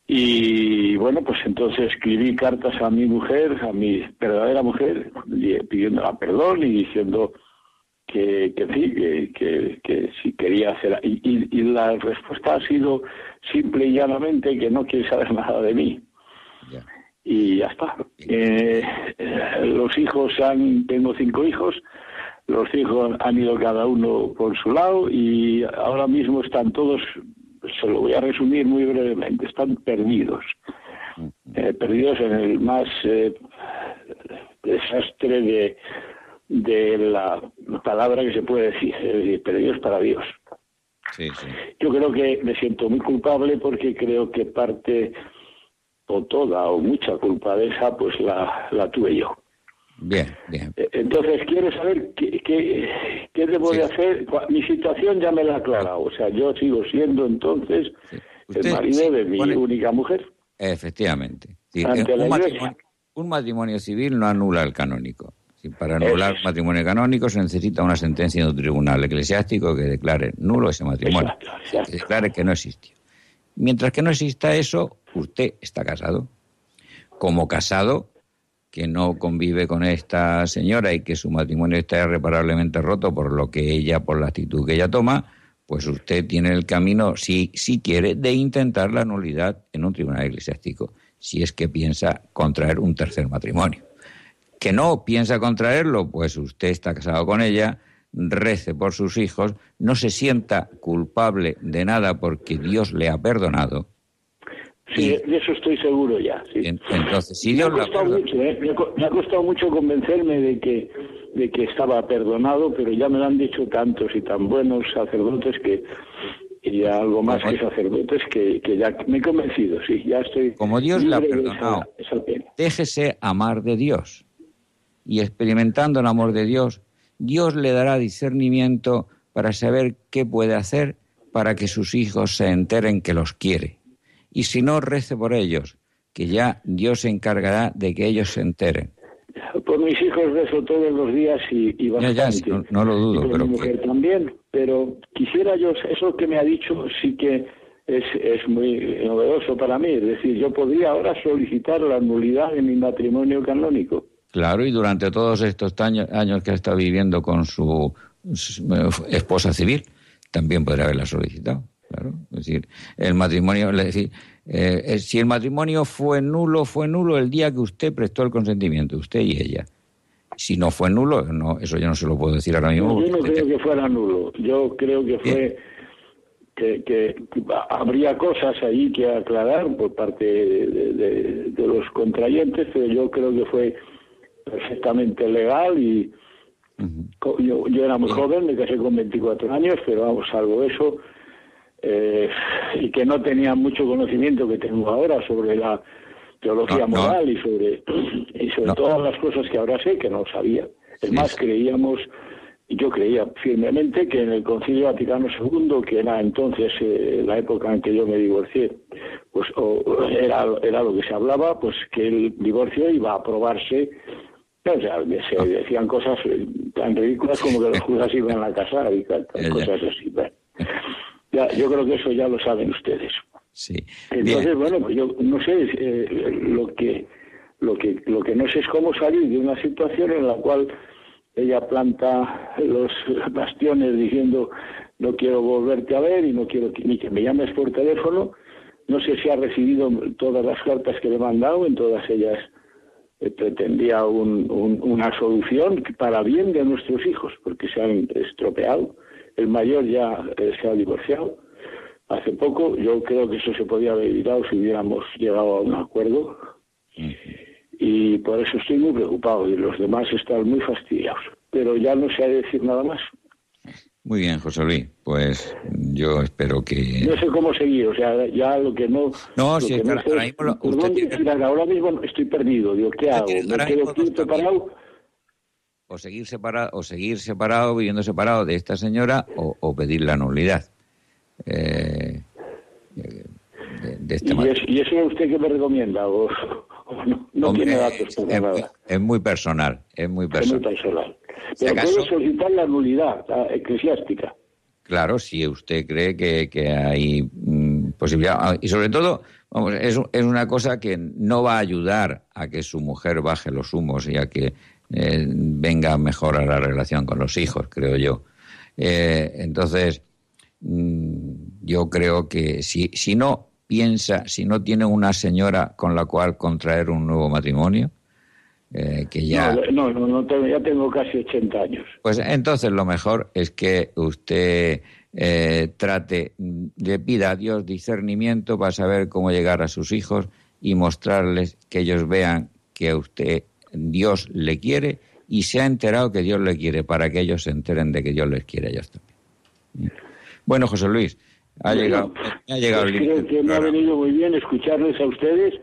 y bueno, pues entonces escribí cartas a mi mujer, a mi verdadera mujer, pidiéndola perdón y diciendo que, que sí, que, que, si quería hacer. Y, y, la respuesta ha sido simple y llanamente que no quiere saber nada de mí. Y ya está. Eh, eh, los hijos han, tengo cinco hijos, los hijos han ido cada uno por su lado y ahora mismo están todos se lo voy a resumir muy brevemente, están perdidos. Eh, perdidos en el más eh, desastre de, de la palabra que se puede decir, es decir, perdidos para Dios. Yo creo que me siento muy culpable porque creo que parte o toda o mucha culpa de esa pues la, la tuve yo. Bien, bien. Eh, entonces, quiero saber qué, qué, debo de hacer. Mi situación ya me la ha aclarado. O sea, yo sigo siendo entonces el marido de mi única mujer. Efectivamente. un, matrimonio, civil no anula el canónico. Para anular un matrimonio canónico se necesita una sentencia de un tribunal eclesiástico que declare nulo ese matrimonio. Que declare que no existió. Mientras que no exista eso, usted está casado. Como casado, que no convive con esta señora y que su matrimonio está irreparablemente roto por lo que ella, por la actitud que ella toma, pues usted tiene el camino, si, si quiere, de intentar la nulidad en un tribunal eclesiástico. si es que piensa contraer un tercer matrimonio. Que no piensa contraerlo, pues usted está casado con ella, rece por sus hijos, no se sienta culpable de nada porque Dios le ha perdonado. Sí, de eso estoy seguro ya. Entonces, si Dios me, ha costado mucho, ¿eh? me, ha, costado mucho convencerme de que, de que estaba perdonado, pero ya me lo han dicho tantos y tan buenos sacerdotes que, y algo más que sacerdotes que, que, ya me he convencido, sí, ya estoy. Como Dios le ha perdonado, déjese amar de Dios y experimentando el amor de Dios, Dios le dará discernimiento para saber qué puede hacer para que sus hijos se enteren que los quiere. Y si no, rece por ellos, que ya Dios se encargará de que ellos se enteren. Por mis hijos rezo todos los días y, bastante. no, lo dudo, pero... Mi mujer también, pero quisiera yo, eso que me ha dicho sí que es, es muy novedoso para mí. Es decir, yo podría ahora solicitar la nulidad de mi matrimonio canónico. Claro, y durante todos estos años, que ha estado viviendo con su, esposa civil, también podría haberla solicitado. Claro, es decir, el matrimonio, es decir, eh, eh, si el matrimonio fue nulo, fue nulo el día que usted prestó el consentimiento, usted y ella. Si no fue nulo, no, eso yo no se lo puedo decir ahora mismo. yo no creo que fuera nulo. Yo creo que fue que, que, habría cosas ahí que aclarar por parte de, de los contrayentes, pero yo creo que fue perfectamente legal y yo, yo, era muy joven, me casé con 24 años, pero vamos, salvo eso, eh, y que no tenía mucho conocimiento que tengo ahora sobre la teología moral y sobre, y sobre todas las cosas que ahora sé que no sabía. Es más, creíamos, y yo creía firmemente que en el Concilio Vaticano II, que era entonces eh, la época en que yo me divorcié, pues era, era lo que se hablaba, pues que el divorcio iba a aprobarse o sea, se decían cosas tan ridículas como que los judas iban a casar y cosas así. Ya, yo creo que eso ya lo saben ustedes. Sí. Entonces, bueno, pues yo no sé, eh, lo que lo que lo que no sé es cómo salir de una situación en la cual ella planta los bastiones diciendo no quiero volverte a ver y no quiero ni que me llames por teléfono. No sé si ha recibido todas las cartas que le he mandado, en todas ellas eh, pretendía una solución para bien de nuestros hijos, porque se han estropeado. El mayor ya eh, se ha divorciado hace poco. Yo creo que eso se podía haber evitado si hubiéramos llegado a un acuerdo. Y por eso estoy muy preocupado y los demás están muy fastidiados. Pero ya no sé decir nada más. Muy bien, José Luis. Pues yo espero que. No sé cómo seguir, o sea, ya lo que no. No, si no ahora, mismo usted ahora mismo estoy perdido. Digo, ¿qué hago? ¿Me quedo separado? O seguir separado, o seguir separado, viviendo separado de esta señora, o, pedir la nulidad. Eh, de, este ¿Y, ¿Y, eso es usted que me recomienda? ¿O, no, tiene datos es, nada? Es muy personal, es muy personal. Es muy personal. Pero puedo solicitar la nulidad eclesiástica. Claro, si usted cree que, hay mm, posibilidad. Ah, y sobre todo, vamos, es, es, una cosa que no va a ayudar a que su mujer baje los humos y a que eh, venga mejor a la relación con los hijos, creo yo. Eh, entonces, mm, yo creo que si, si no piensa, si no tiene una señora con la cual contraer un nuevo matrimonio, eh, que ya... No, no, no, ya tengo casi 80 años. Pues entonces lo mejor es que usted eh, trate, le pida a Dios discernimiento para saber cómo llegar a sus hijos y mostrarles que ellos vean que a usted Dios le quiere y se ha enterado que Dios le quiere para que ellos se enteren de que Dios les quiere a ellos también. Bueno, José Luis, ha llegado, ha llegado pues Creo que me ha venido muy bien escucharles a ustedes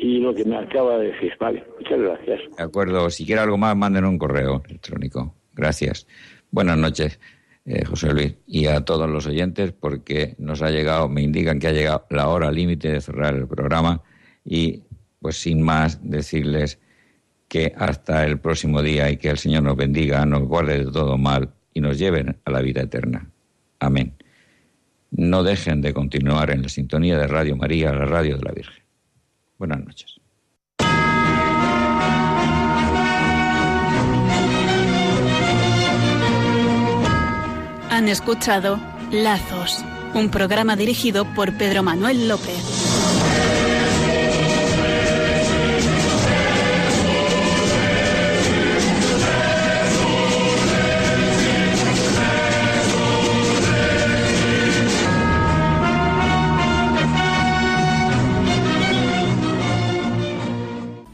y lo que me acaba de decir. Vale, muchas gracias. De acuerdo, si quiere algo más, manden un correo electrónico. Gracias. Buenas noches, eh, José Luis, y a todos los oyentes, porque nos ha llegado, me indican que ha llegado la hora límite de cerrar el programa y, pues sin más, decirles que hasta el próximo día y que el Señor nos bendiga, nos guarde de todo mal y nos lleven a la vida eterna. Amén. No dejen de continuar en la sintonía de Radio María, la radio de la Virgen. Buenas noches. Han escuchado Lazos, un programa dirigido por Pedro Manuel López.